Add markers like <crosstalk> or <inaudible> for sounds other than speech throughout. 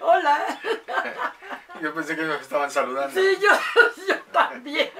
Hola. Yo pensé que me estaban saludando. Sí, yo, yo también.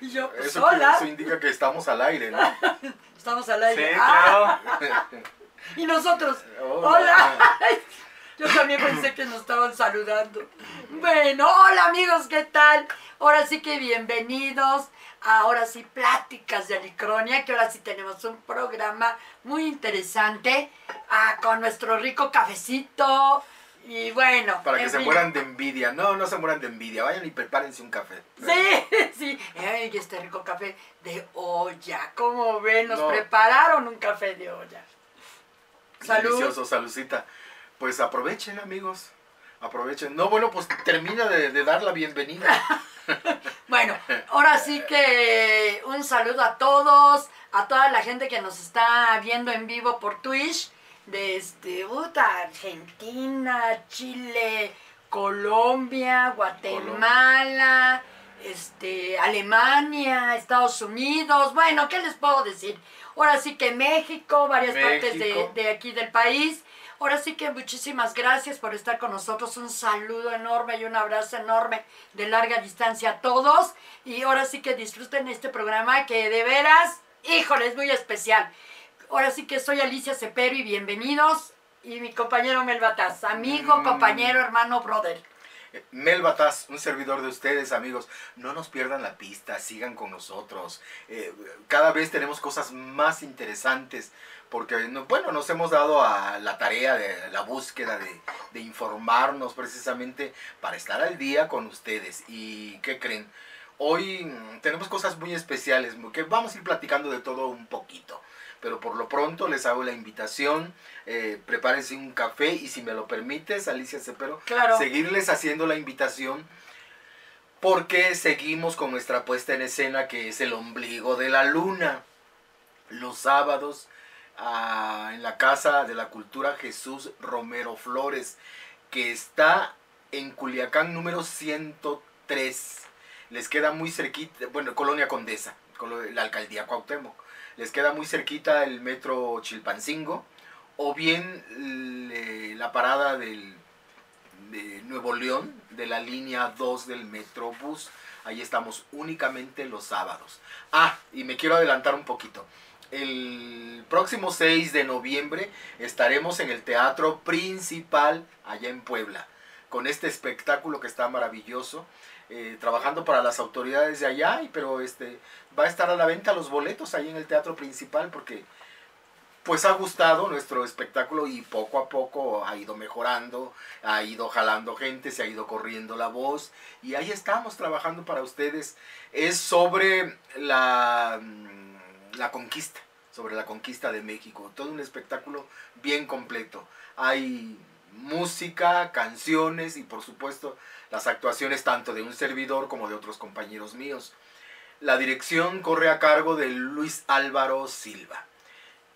Y yo, pues Eso, hola. eso indica que estamos al aire, ¿no? <laughs> Estamos al Sí, aire. Ah, claro. <laughs> y nosotros, Hola. hola. <laughs> Yo también pensé que nos estaban saludando. Bueno, hola amigos, ¿qué tal? Ahora sí que bienvenidos. Ahora sí, Pláticas de Alicronia, que ahora sí tenemos un programa muy interesante ah, con nuestro rico cafecito. Y bueno, Para que se fin. mueran de envidia. No, no se mueran de envidia. Vayan y prepárense un café. Sí, <laughs> sí. Ay, este rico café de olla. ¿Cómo ven? Nos No. prepararon un café de olla. Salud. Delicioso, saludcita. Pues aprovechen, amigos. Aprovechen. No, bueno, pues termina de, de dar la bienvenida. <laughs> Bueno, ahora sí que un saludo a todos, a toda la gente que nos está viendo en vivo por Twitch, de este, Argentina, Chile, Colombia, Guatemala, este, Alemania, Estados Unidos, bueno, ¿qué les puedo decir? Ahora sí que México, varias partes de, de aquí del país. Ahora sí que muchísimas gracias por estar con nosotros. Un saludo enorme y un abrazo enorme de larga distancia a todos. Y ahora sí que disfruten este programa que de veras, híjole, es muy especial. Ahora sí que soy Alicia Cepero y bienvenidos. Y mi compañero Melbataz, amigo, Mm. compañero, hermano, brother. Mel Bataz, un servidor de ustedes, amigos. No nos pierdan la pista, sigan con nosotros. Eh, cada vez tenemos cosas más interesantes porque, no- bueno, nos hemos dado a la tarea de la búsqueda de, de informarnos precisamente para estar al día con ustedes. ¿Y qué creen? Hoy mm, tenemos cosas muy especiales, que vamos a ir platicando de todo un poquito. Pero por lo pronto les hago la invitación, eh, prepárense un café y si me lo permites, Alicia Cepero, Claro. seguirles haciendo la invitación porque seguimos con nuestra puesta en escena que es el ombligo de la luna. Los sábados ah, en la Casa de la Cultura Jesús Romero Flores, que está en Culiacán número 103. Les queda muy cerquita, bueno, Colonia Condesa, la alcaldía Cuauhtémoc. Les queda muy cerquita el metro Chilpancingo o bien la parada del de Nuevo León, de la línea 2 del Metrobús. Ahí estamos únicamente los sábados. Ah, y me quiero adelantar un poquito. El próximo 6 de noviembre estaremos en el Teatro Principal allá en Puebla, con este espectáculo que está maravilloso, eh, trabajando para las autoridades de allá, pero este, va a estar a la venta los boletos ahí en el Teatro Principal porque pues ha gustado nuestro espectáculo y poco a poco ha ido mejorando, ha ido jalando gente, se ha ido corriendo la voz y ahí estamos trabajando para ustedes. Es sobre la, mm, la conquista, sobre la conquista de México. Todo un espectáculo bien completo. Hay música, canciones y por supuesto las actuaciones tanto de un servidor como de otros compañeros míos. La dirección corre a cargo de Luis Álvaro Silva.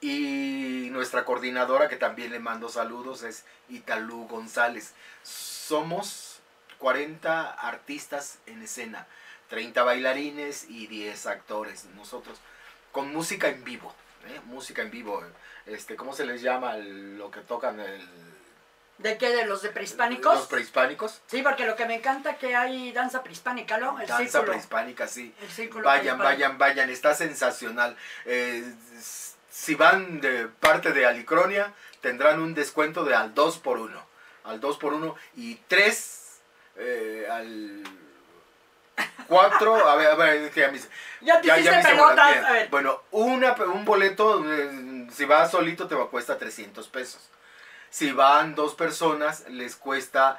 Y nuestra coordinadora, que también le mando saludos, es Italú González. Somos 40 artistas en escena, 30 bailarines y 10 actores. Nosotros, con música en vivo, ¿eh? música en vivo. Este, ¿Cómo se les llama el- lo que tocan? El, ¿De qué? ¿De los de prehispánicos? Los prehispánicos. Sí, porque lo que me encanta que hay danza prehispánica, ¿no? El Danza círculo. prehispánica, sí. El círculo Vayan, vayan, vayan, está sensacional. Eh, si van de parte de Alicronia, tendrán un descuento de al 2 por 1 Al 2 por 1 y 3 al 4. A ver, a ver, es que ya me hice- Ya te ya- ya hiciste me hice pelotas. A ver. Bueno, una, un boleto, eh, si vas solito te va a cuesta 300 pesos. Si van dos personas, les cuesta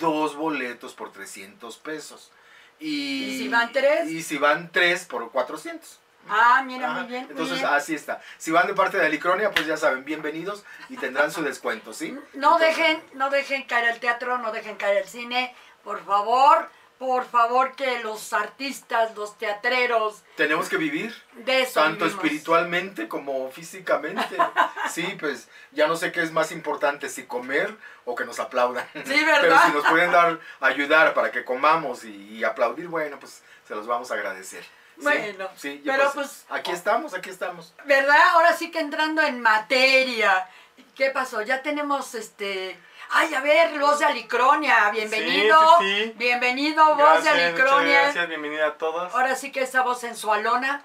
dos boletos por 300 pesos. Y, ¿Y si van tres? Y si van tres por 400. Ah, mira, Ajá. muy bien. muy Entonces, bien. así está. Si van de parte de Alicronia, pues ya saben, bienvenidos y tendrán su descuento, ¿sí? No Entonces, dejen, no dejen caer el teatro, no dejen caer el cine, por favor, por favor que los artistas, los teatreros, Tenemos que vivir, de eso tanto vivimos. espiritualmente como físicamente. <laughs> Sí, pues ya no sé qué es más importante, si comer o que nos aplaudan. Sí, ¿verdad? Pero si nos pueden dar, ayudar para que comamos y, y aplaudir, bueno, pues se los vamos a agradecer. Bueno, sí, yo pero pues, pues, aquí estamos, aquí estamos. ¿verdad? Ahora sí que entrando en materia. ¿Qué pasó? Ya tenemos este. Ay, a ver, voz de Alicronia, bienvenido. Sí, sí, sí. Bienvenido, voz de Alicronia. gracias, bienvenida a todos. Ahora sí que esa voz sensualona.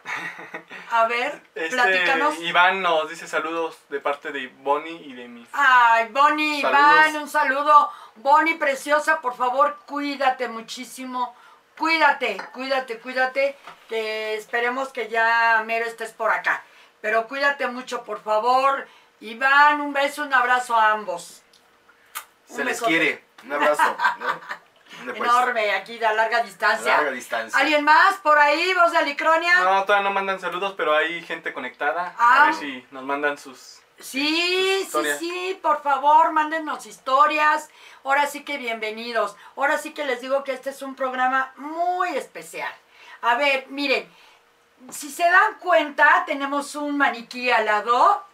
A ver, <laughs> Este, platícanos. Iván nos dice saludos de parte de Bonnie y de mis. Ay, Bonnie, Saludos. Iván, un saludo. Bonnie, preciosa, por favor, cuídate muchísimo. Cuídate, cuídate, cuídate. Que esperemos que ya mero estés por acá. Pero cuídate mucho, por favor. Iván, un beso, un abrazo a ambos. Se les besote. quiere. Un abrazo. pues, Enorme, aquí de a larga a distancia. larga distancia. ¿Alguien más por ahí, voz de Alicronia? No, todavía no mandan saludos, pero hay gente conectada. Ah. A ver si nos mandan sus. Sí, sí, sí, por favor, mándenos historias. Ahora sí que bienvenidos. Ahora sí que les digo que este es un programa muy especial. A ver, miren, si se dan cuenta, tenemos un maniquí al lado.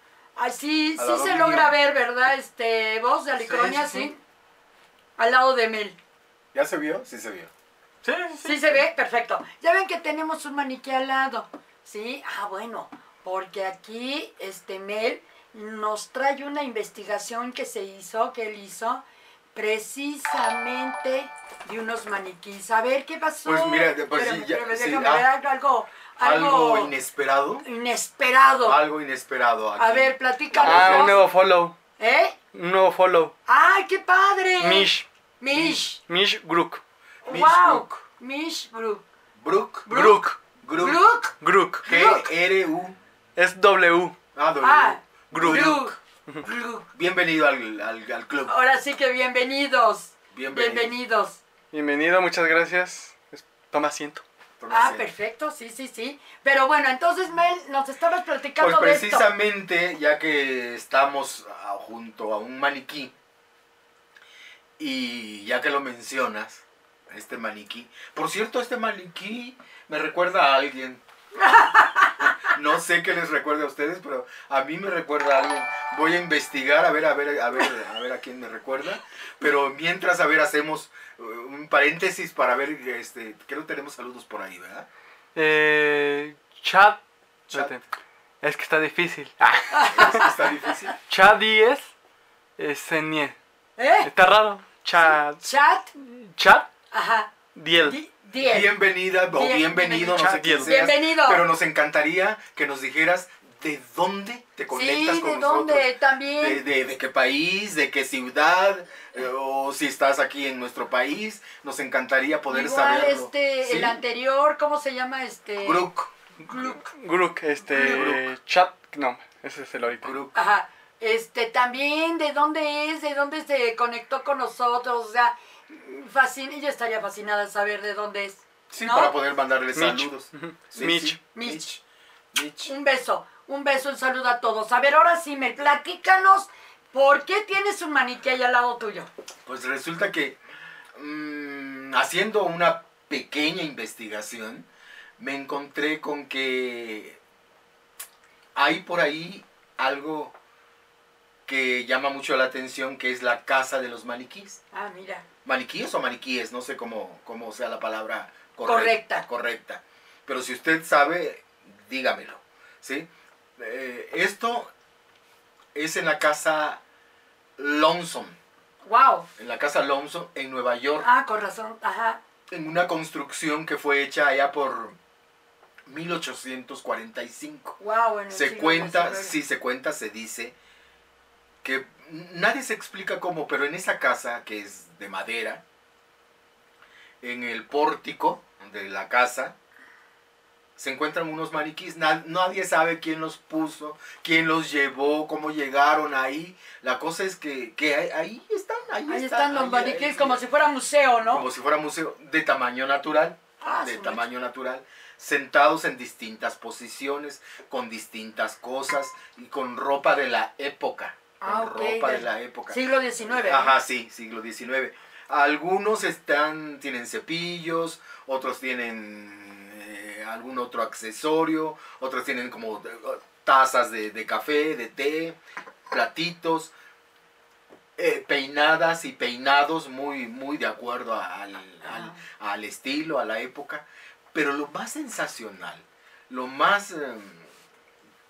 Así, sí se mío. logra ver, ¿verdad? Este, voz de Alicronia, sí, sí, sí. Al lado de Mel. ¿Ya se vio? Sí se vio. Sí, sí, ¿Sí se ve? Perfecto. Ya ven que tenemos un maniquí al lado. ¿Sí? Ah, bueno, porque aquí este Mel nos trae una investigación que se hizo, que él hizo, precisamente de unos maniquís. A ver, ¿qué pasó? Pues mira, de- pues sí, Espérame, ya- sí, déjame ah. ver algo, algo, Algo inesperado. inesperado. Algo inesperado aquí. A ver, platícanos. Ah, un nuevo follow. ¿Eh? Un nuevo follow. ¡Ay, qué padre! Mish. Mish. Mish Grook. Mish wow. Brook. Mish Brook. Brook. Grook. Grook. Brook. Grook. G-R-U. Es W. Ah, W. Ah, Grook. Brook. Brook. Bienvenido al, al, al club. Ahora sí que bienvenidos. Bienvenido. Bienvenidos. Bienvenido, muchas gracias. Toma asiento. Ah, perfecto, sí, sí, sí. Pero bueno, entonces Mel, nos estabas platicando Pues de esto. precisamente, ya que estamos ah, junto a un maniquí, y ya que lo mencionas, este maniquí. Por cierto, este maniquí me recuerda a alguien. <laughs> No sé qué les recuerda a ustedes, pero a mí me recuerda a alguien. Voy a investigar a ver, a ver, a ver, a ver a quién me recuerda. Pero mientras, a ver, hacemos un paréntesis para ver, este, creo que tenemos saludos por ahí, ¿verdad? Eh, chat. Es que está difícil. Ah, Está difícil. <laughs> Chat 10 es. ¿Eh? Está raro. Chat. Chat. Chat Ajá. 10. Di- diez. Bienvenida o Bien- bienvenido, no sé quién seas, Bienvenido. Pero nos encantaría que nos dijeras de dónde te conectas Sí, con ¿de nosotros. dónde también? De, de- de qué país, de qué ciudad, eh, o si estás aquí en nuestro país. Nos encantaría poder Igual saberlo. este, ¿Sí? el anterior, ¿cómo se llama este? Grook. Grook, este. Grook. Chat. No, ese es el ahorita. Grook. Ajá. Este, también, ¿de dónde es? ¿De dónde se conectó con nosotros? O sea, fascina, yo estaría fascinada saber de dónde es. Sí, ¿no? para poder mandarle Mitch. saludos. Ujú. Sí, Mitch. sí. Mitch. Mitch. Mitch. Un beso, un beso, un saludo a todos. A ver, ahora sí, me platícanos, ¿por qué tienes un maniquí ahí al lado tuyo? Pues resulta que mm, haciendo una pequeña investigación, me encontré con que hay por ahí algo que llama mucho la atención, que es la casa de los maniquís. Ah, mira. Maniquíes o maniquíes, no sé cómo, cómo sea la palabra Correcta. correcta. Pero si usted sabe, dígamelo. ¿sí? Eh, esto es en la casa Lonesome, Wow. en la casa Lonesome en Nueva York, Ah, con razón. Ajá. en una construcción que fue hecha allá por 1845. Wow. En el Se cuenta, sí se cuenta, se dice que nadie se explica cómo, pero en esa casa que es de madera, en el pórtico de la casa, se encuentran unos maniquís. Na- nadie sabe quién los puso, quién los llevó, cómo llegaron ahí. La cosa es que, que ahí, ahí están, ahí, Ahí están, están los ahí- maniquíes ahí- como si fuera museo, ¿no? como si fuera museo de tamaño natural Ah, de tamaño natural, sentados en distintas posiciones, con distintas cosas y con ropa de la época. Ah, con ropa de la época. Siglo XIX. Ajá, sí, siglo XIX. Algunos están, tienen cepillos, otros tienen algún otro accesorio, otros tienen como eh, tazas de, de café, de té, platitos, eh, peinadas y peinados muy, muy de acuerdo al, al- al estilo, a la época. Pero lo más sensacional, lo más, eh,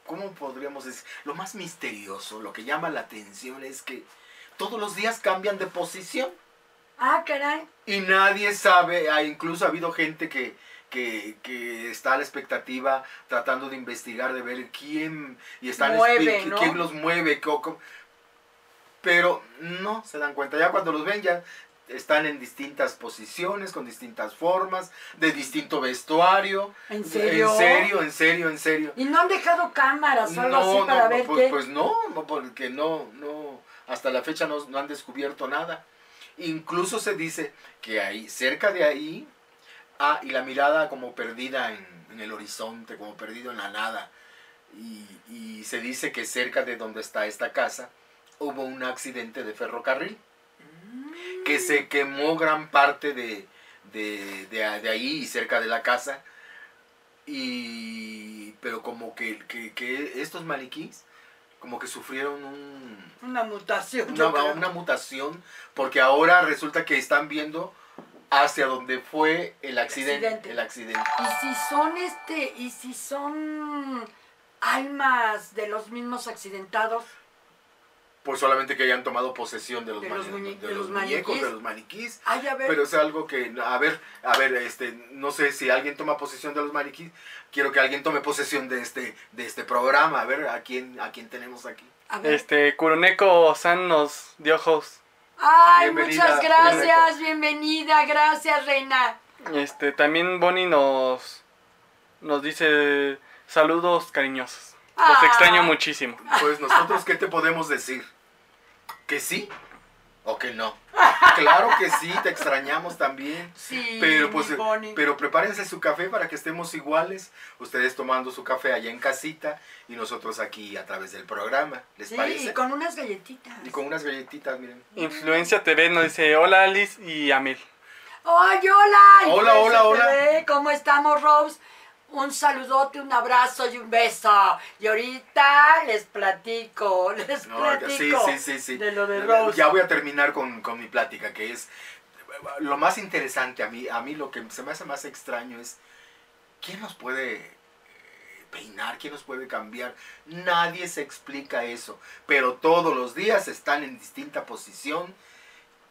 ¿cómo podríamos decir? Lo más misterioso, lo que llama la atención es que todos los días cambian de posición. Ah, caray. Y nadie sabe, ha incluso ha habido gente que, que, que está a la expectativa tratando de investigar, de ver quién, y están Mueve, ¿no? quién los mueve, co- co- pero no se dan cuenta. Ya cuando los ven ya están en distintas posiciones, con distintas formas, de distinto vestuario. ¿En serio? En serio, en serio, en serio. ¿Y no han dejado cámaras o algo así para ver pues, qué? pues no, no, porque no, no, hasta la fecha no, no han descubierto nada. Incluso se dice que ahí, cerca de ahí, ah, y la mirada como perdida en, en el horizonte, como perdido en la nada. Y, y se dice que cerca de donde está esta casa hubo un accidente de ferrocarril, que se quemó gran parte de, de, de- de ahí y cerca de la casa. Y, pero como que, que, que estos maniquís como que sufrieron un, Una mutación. una mutación porque ahora resulta que están viendo hacia donde fue el accidente, Accidente. el accidente. Y si son este, y si son almas de los mismos accidentados, Pues solamente que hayan tomado posesión de los, De los mani- muñe- de de los los muñecos, de los maniquís. ay, a ver, Pero es algo que, a ver, a ver, este, no sé si alguien toma posesión de los maniquís, quiero que alguien tome posesión de este, de este programa, a ver, a quién, a quién tenemos aquí. a ver. Este, Kuroneko San nos dio host. Ay, bienvenida, muchas gracias, bienvenida, gracias, reina. Este, también Bonnie nos, nos dice saludos cariñosos. Los Ah. extraño muchísimo. Pues nosotros, ¿qué te podemos decir? ¿Que sí o que no? <laughs> Claro que sí, te extrañamos también. Sí, Pero pues, pero prepárense su café para que estemos iguales, ustedes tomando su café allá en casita y nosotros aquí a través del programa, ¿les sí, parece? con unas galletitas. Y con unas galletitas, miren. Influencia TV nos dice hola Alice y Amel. ¡Ay, hola! Hola, hola, hola. TV, ¿Cómo estamos, Rose? Un saludote, un abrazo y un beso. Y ahorita les platico, <laughs> les No, platico sí, sí, sí. de lo de Rose. Ya voy a terminar con, con mi plática, que es lo más interesante a mí, a mí lo que se me hace más extraño es quién nos puede eh, peinar, quién nos puede cambiar. Nadie se explica eso, pero todos los días están en distinta posición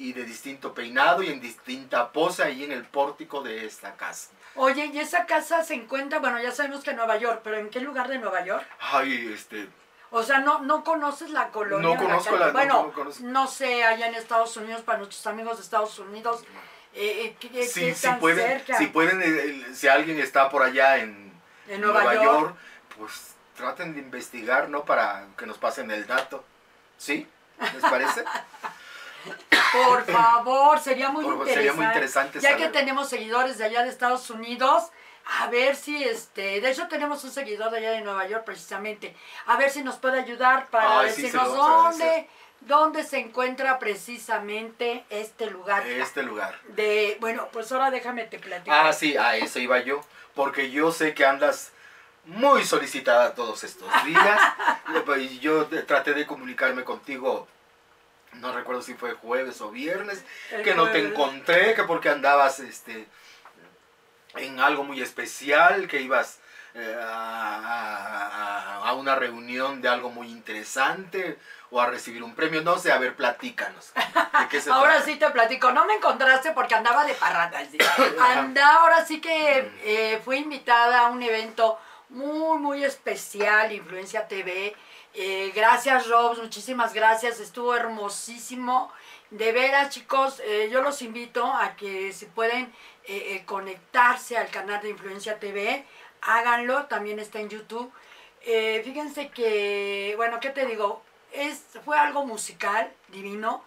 y de distinto peinado y en distinta pose ahí en el pórtico de esta casa. Oye, y esa casa se encuentra, bueno, ya sabemos que en Nueva York, pero ¿en qué lugar de Nueva York? Ay, este, O sea, no, no conoces la colonia. No conozco la- no- Bueno, no conozco. no sé, allá en Estados Unidos, para nuestros amigos de Estados Unidos, eh, eh, ¿qué, qué si, pueden, cerca? si pueden, eh, si alguien está por allá en, En Nueva York. pues traten de investigar, ¿no? Para que nos pasen el dato. ¿Sí? ¿Les parece? <laughs> Por favor, sería muy Por interesante. sería muy interesante Ya que tenemos seguidores de allá de Estados Unidos, a ver si este, de hecho tenemos un seguidor de allá de Nueva York precisamente, a ver si nos puede ayudar para Ay, decirnos dónde, dónde se encuentra precisamente este lugar. Este lugar. De, bueno, pues ahora déjame te platico. Ah, sí, a eso iba yo. Porque yo sé que andas muy solicitada todos estos días. <laughs> y yo traté de comunicarme contigo. No recuerdo si fue jueves o viernes. El que no te encontré, que porque andabas este en algo muy especial, que ibas eh, a, a- a una reunión de algo muy interesante o a recibir un premio, no sé, a ver, platícanos. ¿De qué se <laughs> Ahora sí te platico, no me encontraste porque andaba de parranda. sí. <coughs> Anda, ahora sí que eh, fui invitada a un evento muy, muy especial, Influencia TV. Eh, gracias, Robs, muchísimas gracias, estuvo hermosísimo. De veras, chicos, eh, yo los invito a que si pueden eh, eh, conectarse al canal de Influencia TV, háganlo, también está en YouTube. Eh, fíjense que, bueno, ¿qué te digo? Es, fue algo musical, divino.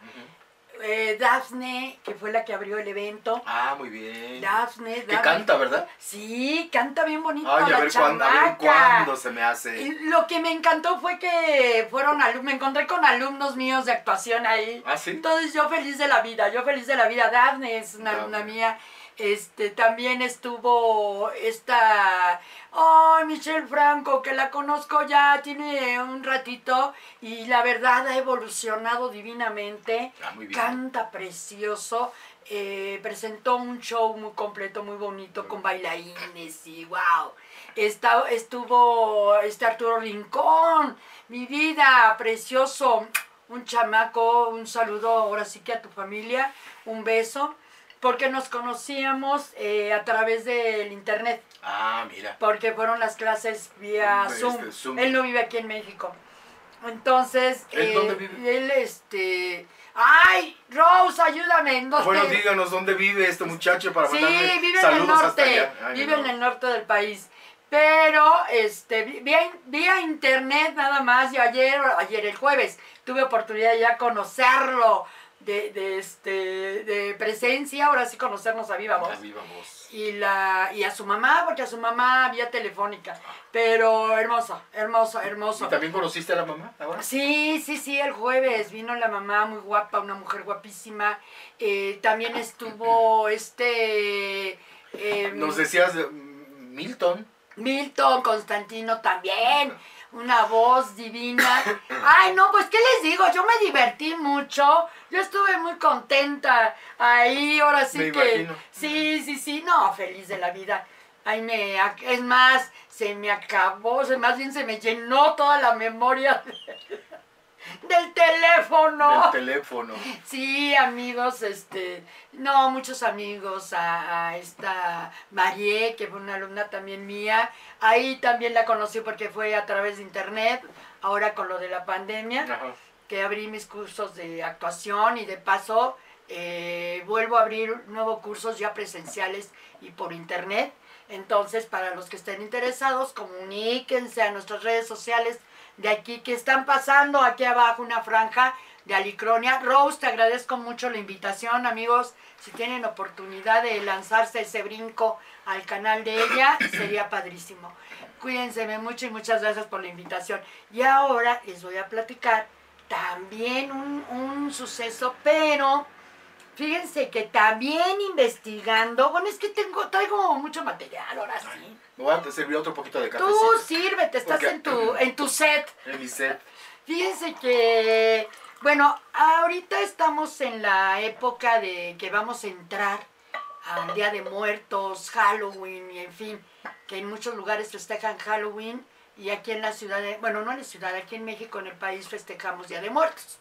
Eh, Daphne, que fue la que abrió el evento. Ah, muy bien. Daphne, Que Daphne. canta, ¿verdad? Sí, canta bien bonito Ay, la a ver, cuándo, a ver cuándo se me hace. Y lo que me encantó fue que fueron alumnos, me encontré con alumnos míos de actuación ahí. ¿Ah, sí? Entonces yo feliz de la vida, yo feliz de la vida. Daphne es una alumna mía. Este, también estuvo esta, ay, Michelle Franco, que la conozco ya, tiene un ratito y la verdad ha evolucionado divinamente. Ah. Canta precioso. eh, presentó un show muy completo, muy bonito, con bailarines y wow. Está, estuvo este Arturo Rincón, mi vida, precioso, un chamaco, un saludo ahora sí que a tu familia, un beso, porque nos conocíamos eh, a través del internet. Ah, mira. Porque fueron las clases vía Este, Zoom. Zoom. Él no vive aquí en México. Entonces, ¿Él eh, dónde vive? él, este... ¡Ay, Rose, ayúdame! ¿en dónde? Bueno, díganos dónde vive este muchacho para Sí, mandarle vive en el norte. Ay, vive no. en el norte del país. Pero, este, vía, vía internet nada más, y ayer, ayer el jueves, tuve oportunidad ya conocerlo de, de, este, de presencia, ahora sí conocernos a viva voz. A viva voz. Y, la, y a su mamá, porque a su mamá vía telefónica. Pero hermoso, hermoso, hermoso. ¿Y también conociste a la mamá ahora? Sí, sí, sí, el jueves vino la mamá muy guapa, una mujer guapísima. Eh, también estuvo <coughs> este eh, Nos decías de Milton. Milton Constantino también, una voz divina. <coughs> Ay, no, pues qué les digo, yo me divertí mucho, yo estuve muy contenta ahí, ahora sí Me que imagino. sí, sí, sí, no, feliz de la vida. Ay, me, es más, se me acabó, se, más bien se me llenó toda la memoria del teléfono. Del teléfono. Sí, amigos, este, no, muchos amigos, a, a esta Marie, que fue una alumna también mía, ahí también la conocí porque fue a través de internet, ahora con lo de la pandemia, Ajá. que abrí mis cursos de actuación y de paso eh, vuelvo a abrir nuevos cursos ya presenciales y por internet. Entonces, para los que estén interesados, comuníquense a nuestras redes sociales de aquí que están pasando aquí abajo una franja de Alicronia. Rose, te agradezco mucho la invitación, amigos. Si tienen oportunidad de lanzarse ese brinco al canal de ella, sería padrísimo. Cuídense mucho y muchas gracias por la invitación. Y ahora les voy a platicar también un, un suceso, pero fíjense que también investigando, bueno, es que tengo, traigo mucho material ahora sí. Me voy a servir otro poquito de Tú cafecito. sírvete, estás Porque- en tu, en tu set. <laughs> En mi set. Fíjense que, bueno, ahorita estamos en la época de que vamos a entrar al Día de Muertos, Halloween y en fin, que en muchos lugares festejan Halloween y aquí en la ciudad, de, bueno, no en la ciudad, aquí en México, en el país, festejamos Día de Muertos.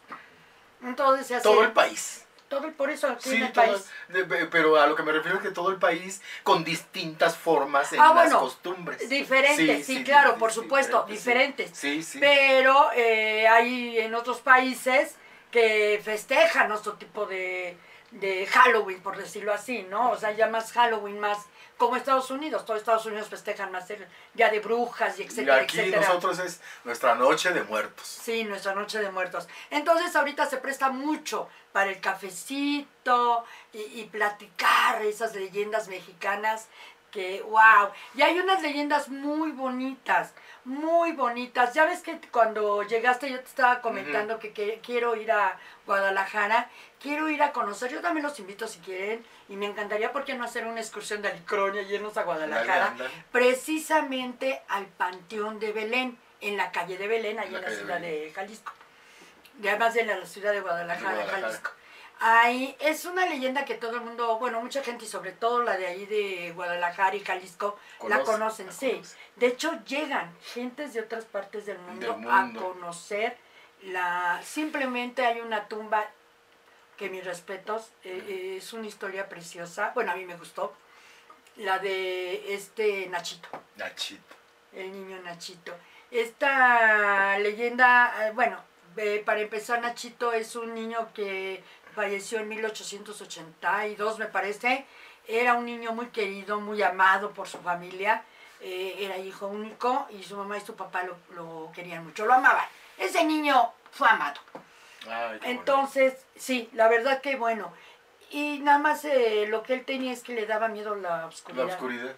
Entonces se hace... Todo el país. Todo el, por eso aquí Sí, en el todo- país. de- pero a lo que me refiero es que todo el país con distintas formas en Ah, las costumbres. Diferentes, sí, claro, por supuesto, diferentes. Sí, sí. Pero eh, hay en otros países que festejan otro tipo de, de Halloween, por decirlo así, ¿no? O sea, ya más Halloween, más como Estados Unidos. Todos Estados Unidos festejan más el Día de Brujas y Y etcétera, aquí etcétera. nosotros es nuestra noche de muertos. Sí, nuestra noche de muertos. Entonces ahorita se presta mucho para el cafecito y, y platicar esas leyendas mexicanas que, wow. Y hay unas leyendas muy bonitas, muy bonitas. Ya ves que cuando llegaste yo te estaba comentando que, que quiero ir a Guadalajara, quiero ir a conocer, yo también los invito si quieren, y me encantaría, ¿por qué no hacer una excursión de Alicronia y irnos a Guadalajara? Precisamente al Panteón de Belén, en la calle de Belén, ahí En la en la calle de ciudad Belén. de Jalisco. Y además de la ciudad de Guadalajara, De Guadalajara. Jalisco. Ahí es una leyenda que todo el mundo, bueno, mucha gente y sobre todo la de ahí de Guadalajara y Jalisco la Conoce, conocen, la sí. conoce. De hecho llegan gentes de otras partes del mundo, Del a conocer la simplemente hay una tumba que mis respetos, eh, eh, es una historia preciosa, bueno, a mí me gustó, la de este Nachito, Nachito. el niño Nachito. Esta leyenda, eh, bueno, eh, para empezar, Nachito es un niño que falleció en 1882, me parece. Era un niño muy querido, muy amado por su familia. eh, era hijo único y su mamá y su papá lo, lo querían mucho, lo amaban. Ese niño fue amado. Ay, Entonces, sí, la verdad que bueno. Y nada más eh, lo que él tenía es que le daba miedo la oscuridad. La oscuridad.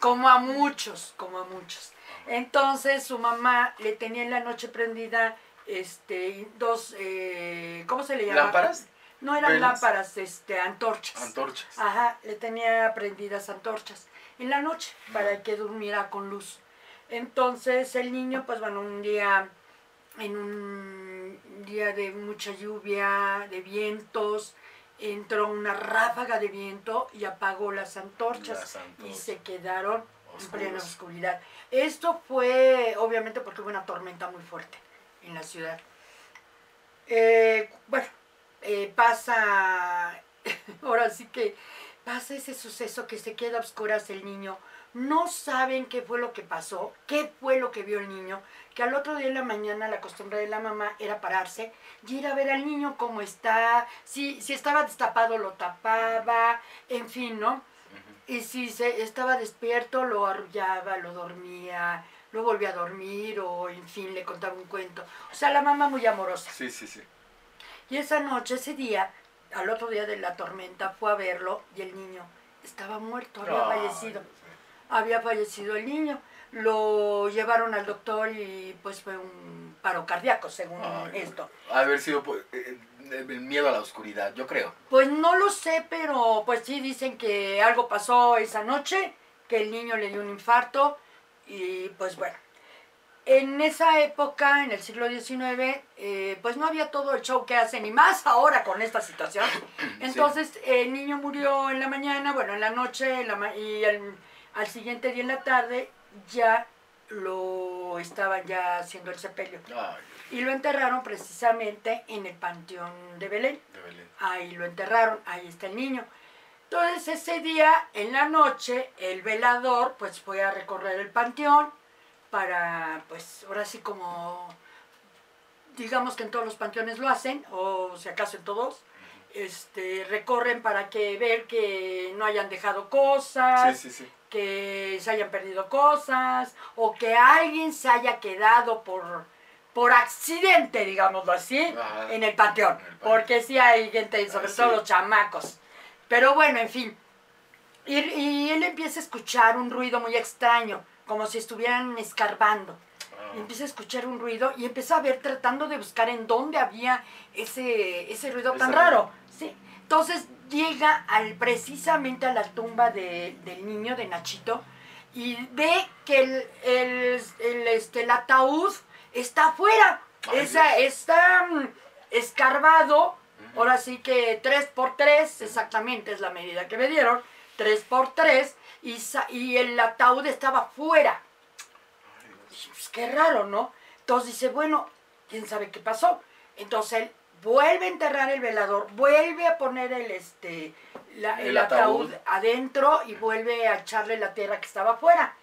Como a muchos, como a muchos. Entonces su mamá le tenía en la noche prendida este dos eh, ¿cómo se le llama? ¿Lámparas? No eran ¿Velas? lámparas, este, antorchas. Antorchas. Ajá, le tenía prendidas antorchas en la noche para que durmiera con luz. Entonces el niño, pues bueno, un día, en un día de mucha lluvia, de vientos, entró una ráfaga de viento y apagó las antorchas, Las y se quedaron en plena oscuridad. Esto fue obviamente porque hubo una tormenta muy fuerte en la ciudad. Eh, bueno, eh, pasa, <laughs> ahora sí que pasa ese suceso que se queda a oscuras el niño. No saben qué fue lo que pasó, qué fue lo que vio el niño, que al otro día en la mañana la costumbre de la mamá era pararse y ir a ver al niño cómo está, si, si estaba destapado lo tapaba, en fin, ¿no? Y si se estaba despierto lo arrullaba, lo dormía, lo volvía a dormir o en fin le contaba un cuento. O sea, la mamá muy amorosa. Sí, sí, sí. Y esa noche, ese día, al otro día de la tormenta, fue a verlo y el niño estaba muerto, había Ay, fallecido. Había fallecido el niño. Lo llevaron al doctor y pues fue un paro cardíaco, según Ay, esto. Haber sido pues, eh, el miedo a la oscuridad, yo creo. Pues no lo sé, pero pues sí dicen que algo pasó esa noche, que el niño le dio un infarto y pues bueno. En esa época, en el siglo XIX, eh, pues no había todo el show que hacen, y más ahora con esta situación. Entonces el niño murió en la mañana, bueno, en la noche, en la ma- y el- al siguiente día en la tarde ya lo estaban ya haciendo el sepelio. Ay, Y lo enterraron precisamente en el Panteón de Belén. de Belén. Ahí lo enterraron, ahí está el niño. Entonces ese día, en la noche, el velador pues fue a recorrer el panteón para, pues ahora sí como, digamos que en todos los panteones lo hacen, o si acaso en todos, este, recorren para que ver que no hayan dejado cosas, Sí, sí, sí. que se hayan perdido cosas o que alguien se haya quedado por, por accidente, digámoslo así, Ajá. en el panteón. Porque sí hay gente, sobre Ah, todo los chamacos. Pero bueno, en fin. Y, y él empieza a escuchar un ruido muy extraño, como si estuvieran escarbando. Ah, Y empieza a escuchar un ruido y empieza a ver tratando de buscar en dónde había ese, ese ruido tan raro. Sí. Entonces llega al, precisamente a la tumba de- del niño, de Nachito, y ve que el, el, el, este, el ataúd está afuera. Ay, Esa, está mm, escarbado, ahora sí que 3 por 3 exactamente es la medida que me dieron, 3 por 3 y, y el ataúd estaba fuera. Dije, pues qué raro, ¿no? Entonces dice, bueno, quién sabe qué pasó. Entonces él vuelve a enterrar el velador, vuelve a poner el este la- el, El ataúd. ataúd. adentro y vuelve a echarle la tierra que estaba afuera.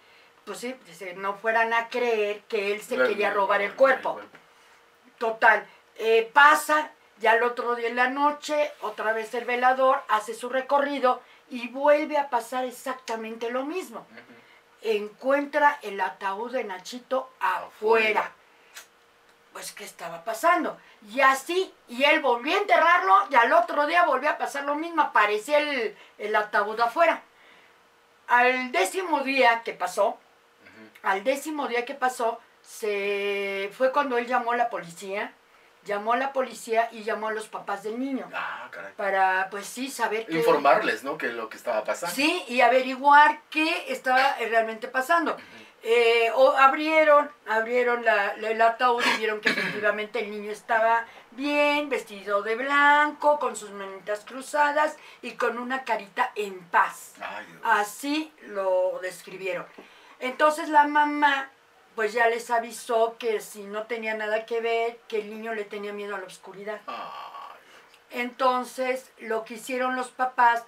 Pues sí, dice, no fueran a creer que él se quería robar el cuerpo. Total, eh, pasa, ya el otro día en la noche, otra vez el velador hace su recorrido y vuelve a pasar exactamente lo mismo. Encuentra el ataúd de Nachito afuera. Pues, ¿qué estaba pasando? Y así, y él volvió a enterrarlo y al otro día volvió a pasar lo mismo, aparecía el, el ataúd afuera. Al décimo día que pasó, al décimo día que pasó, se fue cuando él llamó a la policía, llamó a la policía y llamó a los papás del niño Ah, caray. para, pues sí, saber qué- Informarles, ¿no? Que lo que estaba pasando. Sí, y averiguar qué estaba realmente pasando. Eh, o abrieron, abrieron la, la- el ataúd y vieron que efectivamente el niño estaba bien, vestido de blanco, con sus manitas cruzadas y con una carita en paz. Ay. Así lo describieron. Entonces la mamá pues ya les avisó que si no tenía nada que ver, que el niño le tenía miedo a la oscuridad. Entonces lo que hicieron los papás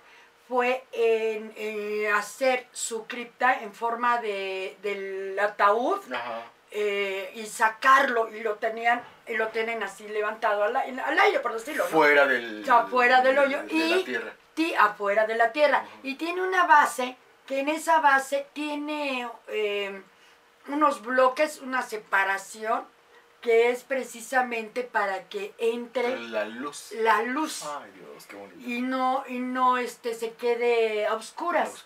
fue en, hacer su cripta en forma de, del ataúd eh, y sacarlo y lo tenían y lo tienen así levantado al, al aire por decirlo ¿no? Fuera del. O sea, fuera del hoyo de y la tierra. ti- afuera de la tierra y tiene una base que en esa base tiene eh, unos bloques una separación que es precisamente para que entre La luz. la luz Ay, Dios, qué bonito. y no y no este se quede a A oscuras.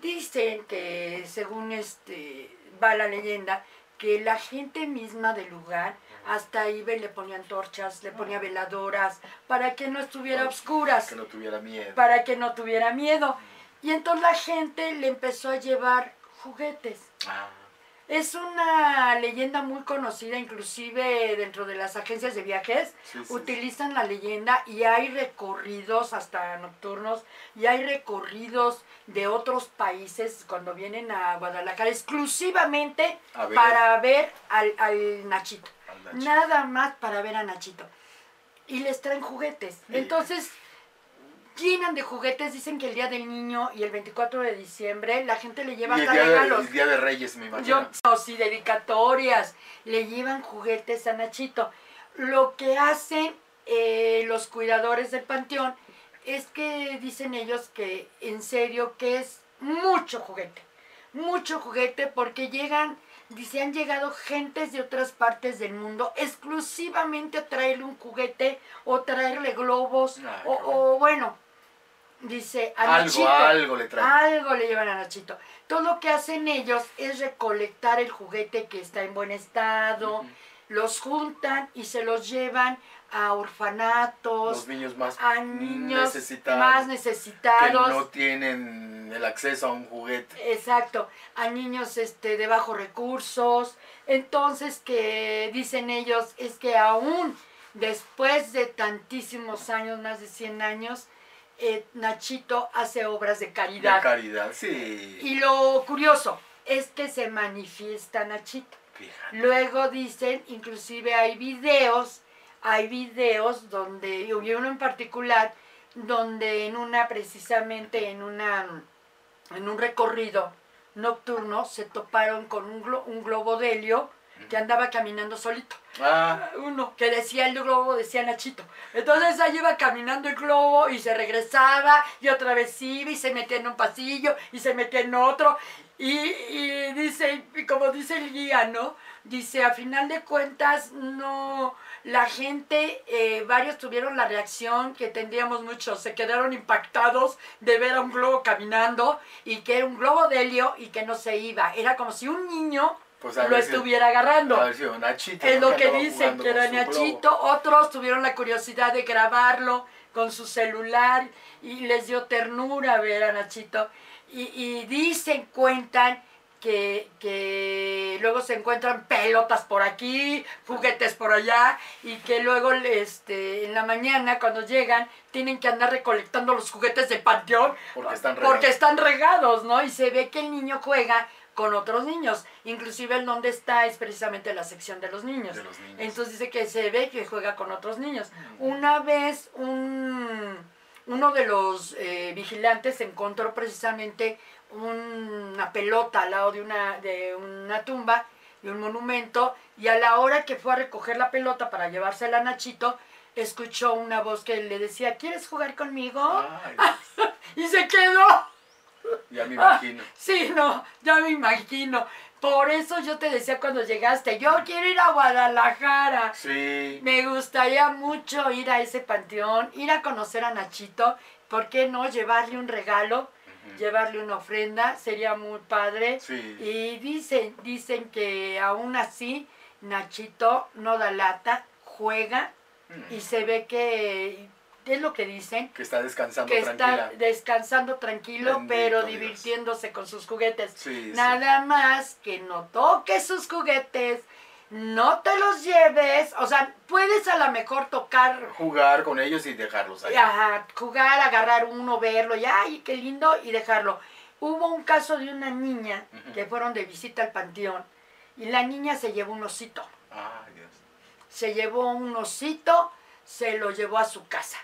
Dicen que según este va la leyenda que la gente misma del lugar hasta iba y le ponía antorchas, le ponía veladoras para que no estuviera a oscuras, Que no tuviera miedo. para que no tuviera miedo. Y entonces la gente le empezó a llevar juguetes. Ah, Es una leyenda muy conocida, inclusive dentro de las agencias de viajes, Sí, sí, utilizan la leyenda y hay recorridos hasta nocturnos y hay recorridos de otros países cuando vienen a Guadalajara exclusivamente ver. para ver al, al Nachito. Al Nachito. Nada más para ver a Nachito. Y les traen juguetes. Entonces, llenan de juguetes. Dicen que el Día del Niño y el 24 de diciembre la gente le lleva Y el hasta día, de, regalos. el día de Reyes, me imagino. Yo, sí, dedicatorias, le llevan juguetes a Nachito. Lo que hacen eh, los cuidadores del panteón es que dicen ellos que en serio que es mucho juguete, mucho juguete porque llegan, dice, han llegado gentes de otras partes del mundo exclusivamente a traerle un juguete o traerle globos Ah, o, o bueno, dice, a Algo, Nachito. algo le traen. Algo le llevan a Nachito. Todo lo que hacen ellos es recolectar el juguete que está en buen estado, los juntan y se los llevan a orfanatos, Los niños más a niños necesitados. más que necesitados. no tienen el acceso a un juguete. Exacto, a niños este, de bajos recursos. Entonces, que dicen ellos es que aún después de tantísimos años, más de 100 años, eh, Nachito hace obras de De caridad. caridad, sí. Y lo curioso es que se manifiesta Nachito. Fíjate. Luego dicen, inclusive hay videos, hay videos donde, y uno en particular, donde en una, precisamente en una, en un recorrido nocturno, se toparon con un, glo- un globo de helio que andaba caminando solito. Ah, Uno que decía el globo, decía Nachito. Entonces ahí iba caminando el globo y se regresaba y otra vez iba y se metía en un pasillo y se metía en otro. Y, y dice, y como dice el guía, ¿no? Dice, a final de cuentas, no, la gente, eh, varios tuvieron la reacción que tendríamos muchos, se quedaron impactados de ver a un globo caminando y que era un globo de helio y que no se iba. Era como si un niño pues lo si- estuviera agarrando. a ver si Nachito. Es lo que dicen, que era Nachito. Otros tuvieron la curiosidad de grabarlo con su celular y les dio ternura ver a Nachito. Y, y dicen, cuentan que, que luego se encuentran pelotas por aquí, juguetes por allá, y que luego este, en la mañana cuando llegan tienen que andar recolectando los juguetes del panteón Porque están porque están regados, ¿no? Y se ve que el niño juega con otros niños. Inclusive el donde está es precisamente la sección de los niños. De los niños. Entonces dice que se ve que juega con otros niños. Una vez un, uno de los eh, vigilantes encontró precisamente una pelota al lado de una, de una tumba, de un monumento, y a la hora que fue a recoger la pelota para llevársela a Nachito, escuchó una voz que le decía, ¿quieres jugar conmigo? Ay, <laughs> Y se quedó. Ya me imagino. Sí, no, ya me imagino. Por eso yo te decía cuando llegaste, yo quiero ir a Guadalajara. Sí. Me gustaría mucho ir a ese panteón, ir a conocer a Nachito. ¿Por qué no llevarle un regalo? Llevarle una ofrenda, sería muy padre. Sí. Y dicen, dicen que aún así Nachito no da lata, juega y se ve que es lo que dicen, Que está descansando que tranquila. está descansando tranquilo, Bendito pero Dios. divirtiéndose con sus juguetes. Sí, sí. Nada más que no toques sus juguetes, no te los lleves, o sea, puedes a lo mejor tocar, Jugar con ellos y dejarlos ahí. ajá, jugar, agarrar uno, verlo, y ay, qué lindo, y dejarlo. Hubo un caso de una niña que fueron de visita al panteón y la niña se llevó un osito, Ay, Dios. se llevó un osito, se lo llevó a su casa.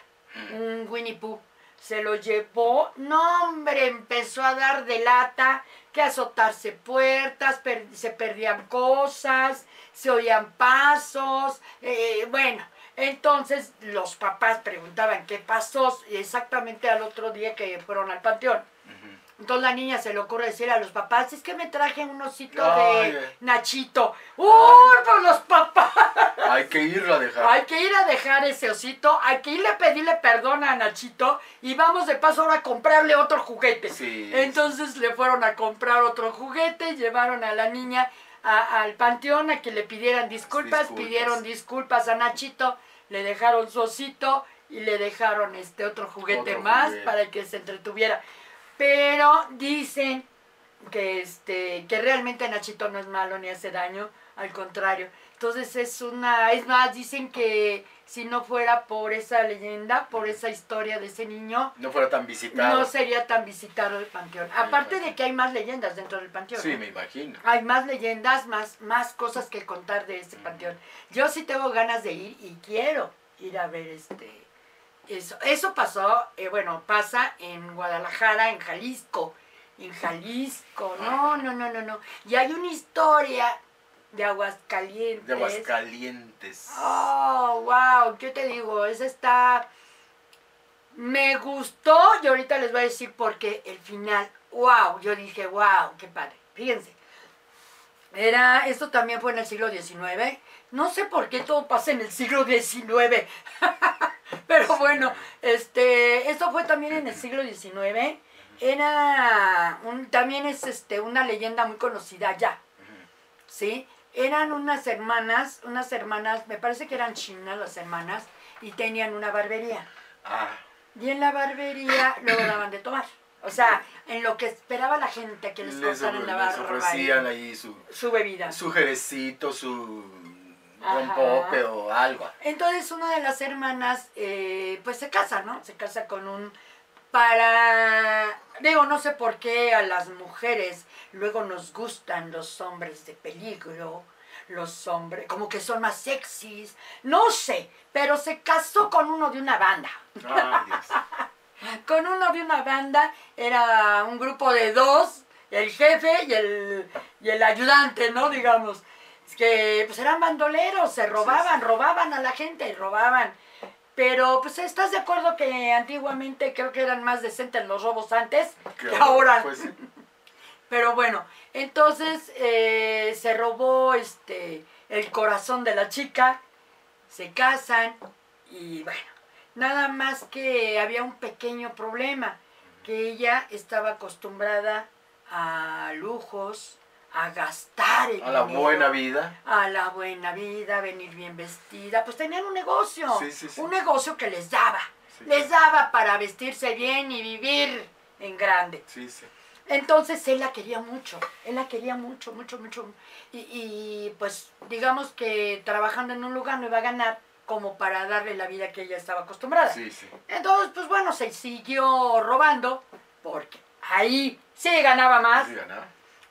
Un Winnie Pooh. Se lo llevó, no hombre, empezó a dar de lata, que azotarse puertas, per- se perdían cosas, se oían pasos, eh, bueno, entonces los papás preguntaban qué pasó exactamente al otro día que fueron al panteón. Entonces la niña se le ocurre decir a los papás, es que me traje un osito de. Nachito. ¡Uy, pues los papás! Hay que irlo a dejar. Hay que ir a dejar ese osito, hay que ir a pedirle perdón a Nachito y vamos de paso ahora a comprarle otro juguete. Sí. Entonces le fueron a comprar otro juguete, llevaron a la niña a- al panteón a que le pidieran disculpas, Disculpas. pidieron disculpas a Nachito, le dejaron su osito y le dejaron este otro juguete Otro más juguete. para que se entretuviera. Pero dicen, que este que realmente Nachito no es malo ni hace daño, al contrario. Entonces es una, es más, dicen que si no fuera por esa leyenda, por esa historia de ese niño, No fuera tan visitado. no sería tan visitado el panteón. Aparte de que hay más leyendas dentro del panteón. Sí, ¿no? me imagino. Hay más leyendas, más, más cosas que contar de ese panteón. Yo sí tengo ganas de ir y quiero ir a ver este eso. Eso pasó, eh, bueno, pasa en Guadalajara, en Jalisco. En Jalisco, no, no, no, no, no. Y hay una historia de Aguascalientes. De Aguascalientes. Oh, wow, ¿qué te digo? Esa está... Me gustó y ahorita les voy a decir porque el final, wow, yo dije, wow, qué padre. Fíjense. Era, esto también fue en el siglo XIX. No sé por qué todo pasa en el siglo XIX. <laughs> Pero bueno, este, esto fue también en el siglo XIX. Era un, también es este, una leyenda muy conocida ya. ¿sí? Eran unas hermanas, unas hermanas, me parece que eran chinas las hermanas, y tenían una barbería. Ah, Y en la barbería luego daban de tomar. O sea, en lo que esperaba la gente que les les, cortaran la les ofrecían ahí su, su bebida. su jerecito, su rompope o algo. Entonces una de las hermanas, eh, pues se casa, ¿no? Se casa con un... Para... Digo, no sé por qué a las mujeres luego nos gustan los hombres de peligro, los hombres, como que son más sexys, no sé, pero se casó con uno de una banda. <laughs> Con uno de una banda, era un grupo de dos, el jefe y el, y el ayudante, ¿no? Digamos. Es que pues eran bandoleros, se robaban, robaban a la gente, robaban. Pero pues estás de acuerdo que antiguamente creo que eran más decentes los robos antes que ahora. Pues sí. Pero bueno, entonces eh, se robó este el corazón de la chica, se casan y bueno, nada más que había un pequeño problema, que ella estaba acostumbrada a lujos, a gastar el A la dinero, buena vida. a la buena vida, venir bien vestida, pues tenían un negocio, Sí, sí, sí. un negocio que les daba, les daba para vestirse bien y vivir en grande. Sí, sí. Entonces él la quería mucho, él la quería mucho, mucho, mucho. Y, y, pues digamos que trabajando en un lugar no iba a ganar como para darle la vida que ella estaba acostumbrada. Sí, sí. Entonces, pues bueno, se siguió robando porque ahí sí ganaba más. Sí, ganaba.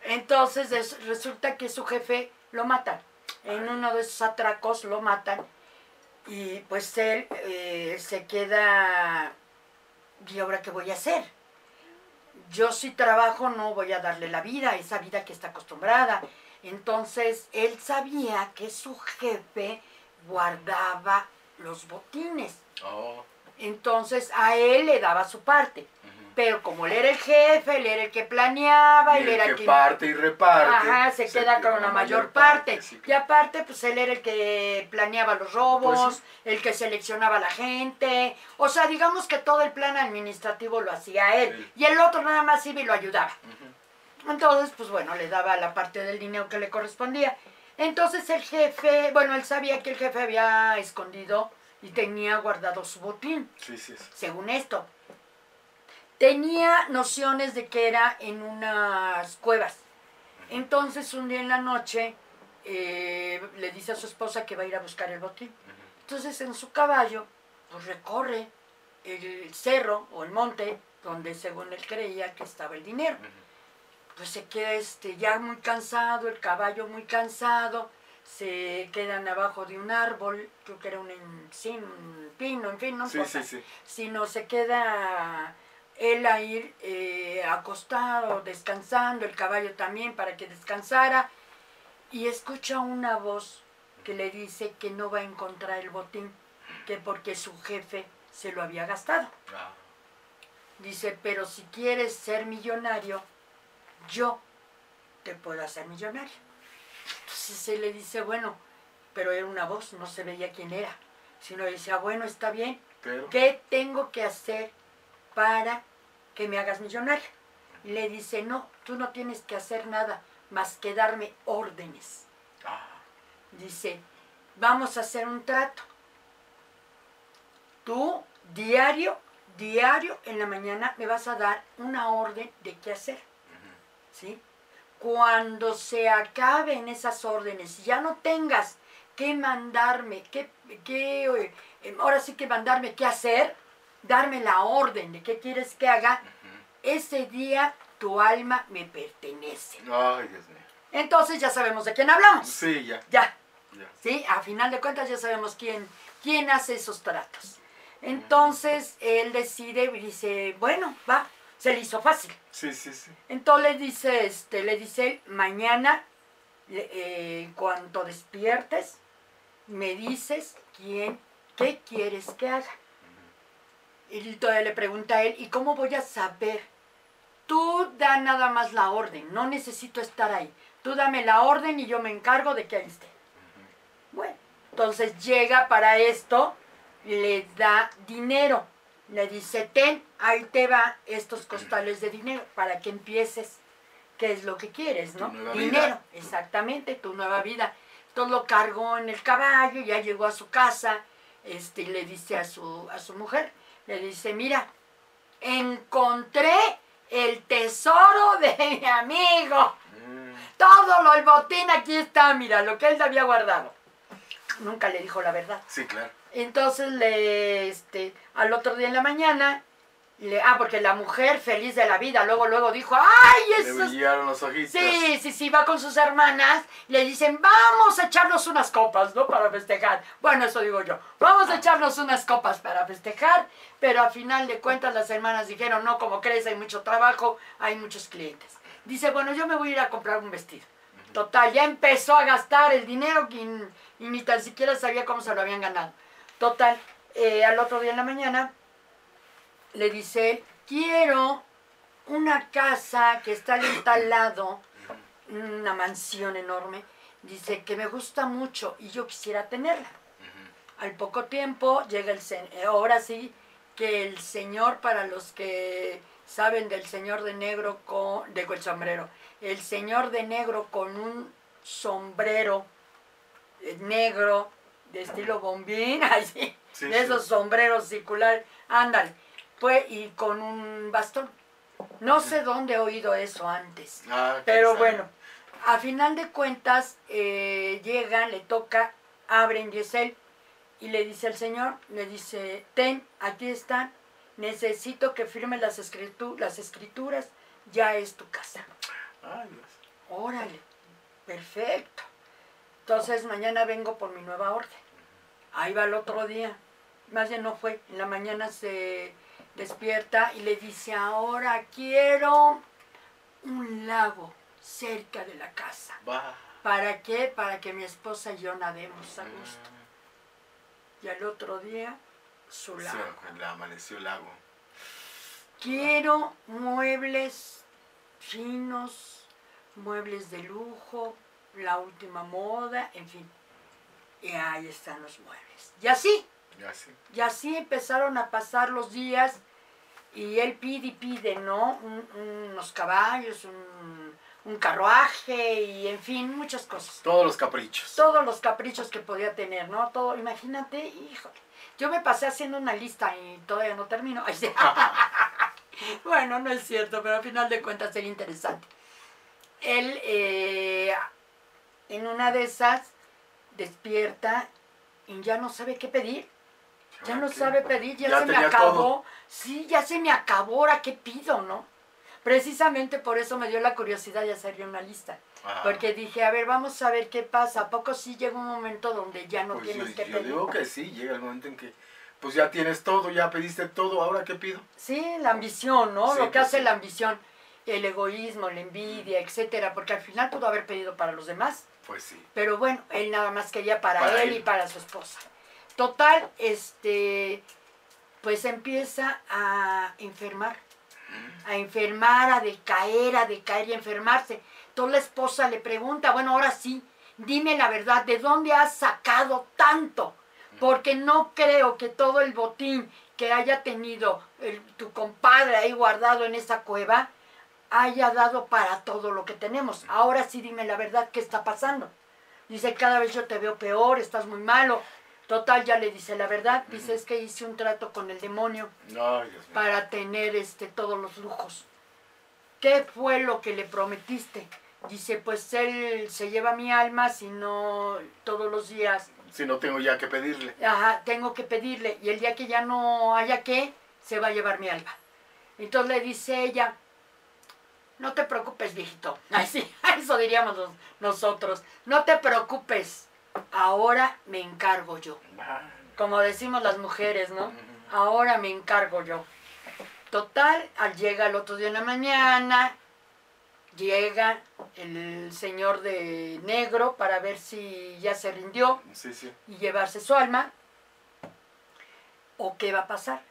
Entonces resulta que su jefe lo matan. En uno de esos atracos lo matan. Y pues él eh, se queda... ¿Y ahora qué voy a hacer? Yo si trabajo no voy a darle la vida, esa vida que está acostumbrada. Entonces él sabía que su jefe guardaba los botines. Oh, Entonces a él le daba su parte. Pero como él era el jefe, él era el que planeaba, Y él el era que quien... parte y reparte. Ajá, se, queda con la mayor parte. sí, Y aparte, pues él era el que planeaba los robos, Pues sí. el que seleccionaba a la gente. O sea, digamos que todo el plan administrativo lo hacía él. Y el otro nada más iba y lo ayudaba. Entonces, pues bueno, le daba la parte del dinero que le correspondía. Entonces el jefe, bueno, él sabía que el jefe había escondido y tenía guardado su botín Sí, sí. sí. según esto. Tenía nociones de que era en unas cuevas. Entonces un día en la noche eh, le dice a su esposa que va a ir a buscar el botín. Entonces en su caballo pues recorre el cerro o el monte donde según él creía que estaba el dinero. Pues se queda este, ya muy cansado, el caballo muy cansado, se quedan abajo de un árbol, creo que era un encino, un pino, en fin, no Sí, sí, sí. sino se queda él a ir eh, acostado, descansando, el caballo también para que descansara, y escucha una voz que le dice que no va a encontrar el botín, que porque su jefe se lo había gastado. Ah, Dice, pero si quieres ser millonario, yo te puedo hacer millonario. Entonces él le dice, bueno, pero era una voz, no se veía quién era, sino decía, bueno, está bien. ¿qué tengo que hacer para que me hagas millonario? Y le dice, no, tú no tienes que hacer nada más que darme órdenes. Ah, Dice, vamos a hacer un trato. Tú, diario, diario en la mañana me vas a dar una orden de qué hacer. ¿Sí? cuando se acaben esas órdenes y ya no tengas que mandarme, que, que, eh, ahora sí que mandarme qué hacer, darme la orden de qué quieres que haga, ese día tu alma me pertenece. Ay, Dios mío. Entonces ya sabemos de quién hablamos. Sí, ya. Ya. ya. ¿Sí? A final de cuentas ya sabemos quién, quién hace esos tratos. Entonces él decide y dice, bueno, va, se le hizo fácil. Sí, sí, sí. Entonces le dice, este, le dice él, mañana, eh, cuando despiertes, me dices quién, qué quieres que haga. Y todavía le pregunta a él, ¿y cómo voy a saber? Tú da nada más la orden, no necesito estar ahí. Tú dame la orden y yo me encargo de que ahí esté. Bueno, entonces llega para esto, le da dinero. Le dice, ten, ahí te va estos costales de dinero para que empieces. ¿Qué es lo que quieres, no? dinero, vida. exactamente, tu nueva vida. Entonces lo cargó en el caballo, ya llegó a su casa, este, y le dice a su, a su mujer, le dice, mira, encontré el tesoro de <laughs> mi amigo. Mm, Todo lo, el botín aquí está, mira, lo que él había guardado. Nunca le dijo la verdad. Sí, claro. Entonces, le, este, al otro día en la mañana, le, ah, porque la mujer feliz de la vida, luego, luego dijo, ¡ay, Le eso es brillaron los ojitos. Sí, sí, sí, va con sus hermanas, le dicen, vamos a echarnos unas copas, ¿no? Para festejar. Bueno, eso digo yo, vamos a echarnos unas copas para festejar, pero a final de cuentas las hermanas dijeron, no, como crees, hay mucho trabajo, hay muchos clientes. Dice, bueno, yo me voy a ir a comprar un vestido. Total, ya empezó a gastar el dinero y, y ni tan siquiera sabía cómo se lo habían ganado. Total, eh, al otro día en la mañana le dice quiero una casa que está en tal lado, una mansión enorme, dice que me gusta mucho y yo quisiera tenerla. Al poco tiempo llega el señor, ahora sí que el señor, para los que saben del señor de negro con, de el sombrero, el señor de negro con un sombrero eh, negro de estilo bombín, así, <laughs> Sí, de sí. esos sombreros circulares, ándale, pues, y con un bastón. No sé dónde he oído eso antes. Ah, Pero bueno, a final de cuentas eh, llega, le toca, abren y es él, y le dice al señor, le dice, ten, aquí están, necesito que firmes las, escritu- las escrituras, ya es tu casa. Ay, Dios. Órale, perfecto. Entonces mañana vengo por mi nueva orden. Ahí va el otro día. Más bien no fue. En la mañana se despierta y le dice, ahora quiero un lago cerca de la casa. ¿Para qué? Para que mi esposa y yo nademos a gusto. Y al otro día, su Sí, lago. le amaneció el lago. Quiero muebles finos, muebles de lujo, la última moda, en fin. Y ahí están los muebles. Y así, sí. y así empezaron a pasar los días y él pide y pide, ¿no? Un- unos caballos, un, un carruaje y en fin, muchas cosas. Todos los caprichos. Todos los caprichos que podía tener, ¿no? Todo, imagínate, híjole. Yo me pasé haciendo una lista y todavía no termino. Ay, <laughs> sí. bueno, no es cierto, pero al final de cuentas sería interesante. Él, eh, en una de esas, despierta y ya no sabe qué pedir. Ya no ¿Qué? sabe pedir, ya, Ya se me acabó. todo. Sí, ya se me acabó, ahora qué pido, ¿no? Precisamente por eso me dio la curiosidad de hacerle una lista. Ah, Porque dije, a ver, vamos a ver qué pasa. ¿A poco sí llega un momento donde ya no pues tienes yo, que yo pedir? digo que sí, llega el momento en que pues ya tienes todo, ya pediste todo, ahora qué pido. Sí, la ambición, ¿no? Sí, Lo que pues hace sí. la ambición, el egoísmo, la envidia, etcétera. Porque al final pudo haber pedido para los demás. Pues sí. Pero bueno, él nada más quería para, Para él, él. y para su esposa. Total, este, pues empieza a enfermar, a enfermar, a decaer, a decaer y a enfermarse. Entonces la esposa le pregunta, bueno, ahora sí, dime la verdad, ¿de dónde has sacado tanto? Porque no creo que todo el botín que haya tenido tu compadre ahí guardado en esa cueva haya dado para todo lo que tenemos. Ahora sí dime la verdad, ¿qué está pasando? Dice, cada vez yo te veo peor, estás muy malo. Total, ya le dice la verdad. Dice, es que hice un trato con el demonio para tener este, todos los lujos. ¿Qué fue lo que le prometiste? Dice, pues él se lleva mi alma si no todos los días. Si no tengo ya que pedirle. Ajá, tengo que pedirle. Y el día que ya no haya que, se va a llevar mi alma. Entonces le dice ella, no te preocupes, viejito. <laughs> Así, eso diríamos nosotros. No te preocupes. Ahora me encargo yo. Como decimos las mujeres, ¿no? Ahora me encargo yo. Total, al llega el otro día en la mañana, llega el señor de negro para ver si ya se rindió Sí, sí. y llevarse su alma. ¿O qué va a pasar?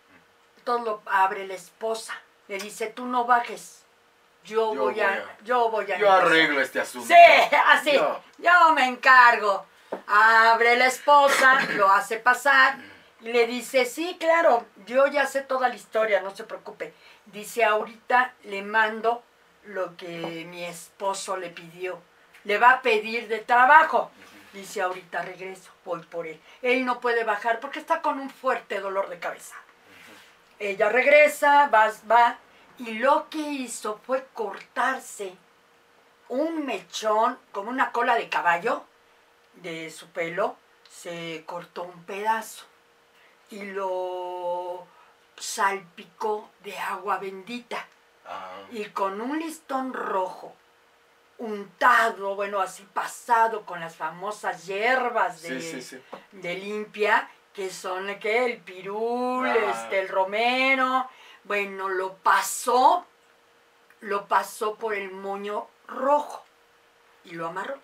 Todo lo abre la esposa. Le dice, tú no bajes. Yo, Yo voy, a, voy a- yo voy a Yo negociar". arreglo este asunto. Sí, así. Yo. Yo me encargo. Abre la esposa, lo hace pasar y le dice, sí, claro, yo ya sé toda la historia, no se preocupe. Dice, ahorita le mando lo que mi esposo le pidió. Le va a pedir de trabajo. Dice, ahorita regreso, voy por él. Él no puede bajar porque está con un fuerte dolor de cabeza. Ella regresa, va, va, y lo que hizo fue cortarse un mechón como una cola de caballo de su pelo, se cortó un pedazo y lo salpicó de agua bendita Ah, y con un listón rojo untado, bueno, así pasado con las famosas hierbas de, sí, sí, sí. de limpia, que son el pirul, Ah. este, el romero, bueno, lo pasó, lo pasó por el moño rojo y lo amarró.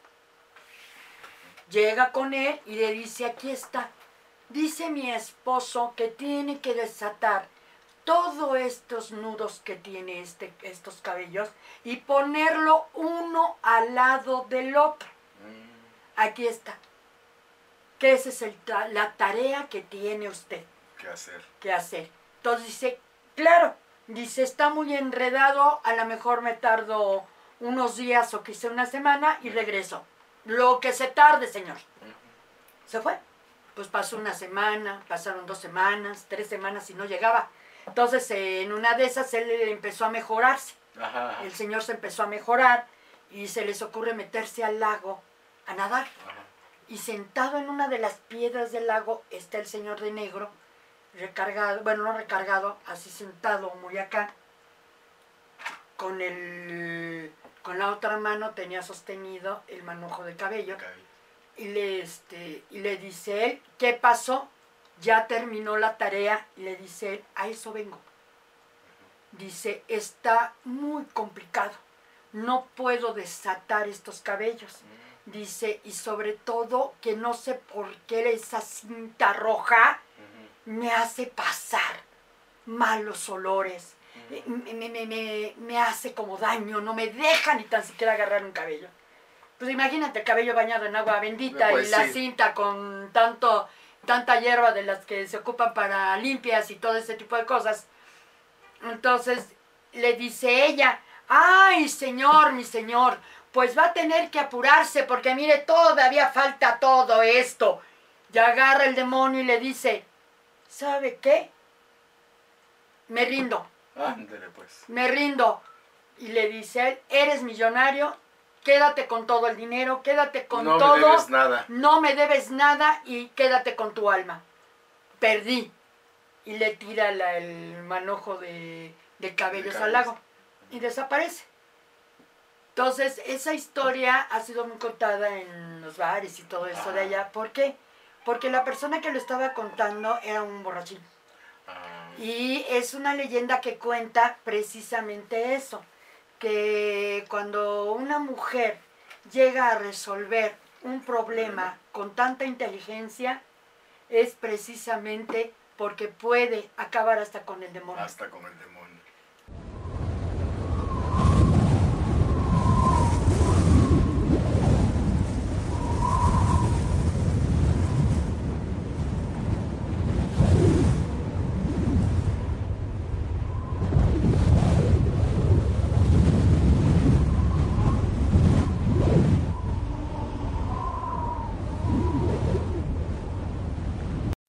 Llega con él y le dice, aquí está. Dice mi esposo que tiene que desatar todos estos nudos que tiene este, estos cabellos y ponerlo uno al lado del otro. Mm, Aquí está. Que esa es el la tarea que tiene usted ¿Qué hacer? que hacer. Entonces dice, claro, dice, está muy enredado, a lo mejor me tardo unos días o quizá una semana y regreso. Lo que se tarde, señor. Se fue. Pues pasó una semana, pasaron dos semanas, tres semanas y no llegaba. Entonces en una de esas él empezó a mejorarse. Ajá. ajá. El señor se empezó a mejorar y se les ocurre meterse al lago a nadar. Ajá. Y sentado en una de las piedras del lago está el señor de negro, recargado, bueno, no recargado, así sentado muy acá, con el, con la otra mano tenía sostenido el manojo de cabello y le, este, y le dice él, ¿qué pasó? Ya terminó la tarea y le dice él, a eso vengo. Dice, está muy complicado, no puedo desatar estos cabellos. Dice, y sobre todo que no sé por qué esa cinta roja me hace pasar malos olores, me, me- me- me- me hace como daño, no me deja ni tan siquiera agarrar un cabello. Pues imagínate el cabello bañado en agua bendita Pues y la sí. cinta con tanto, tanta hierba de las que se ocupan para limpias y todo ese tipo de cosas. Entonces le dice ella, ay señor, mi señor, pues va a tener que apurarse porque mire, todavía falta todo esto. Y agarra el demonio y le dice, ¿sabe qué? Me rindo, Ándele pues. me rindo. Y le dice él, eres millonario, quédate con todo el dinero, quédate con no todo. me debes nada. No me debes nada y quédate con tu alma. Perdí. Y le tira la- el manojo de, de cabellos De al lago. Y desaparece. Entonces, esa historia ha sido muy contada en los bares y todo eso de Ah. allá. ¿Por qué? Porque la persona que lo estaba contando era un borrachín. Ah, Y es una leyenda que cuenta precisamente eso, que cuando una mujer llega a resolver un problema con tanta inteligencia, es precisamente porque puede acabar hasta con el demonio. hasta con el demonio.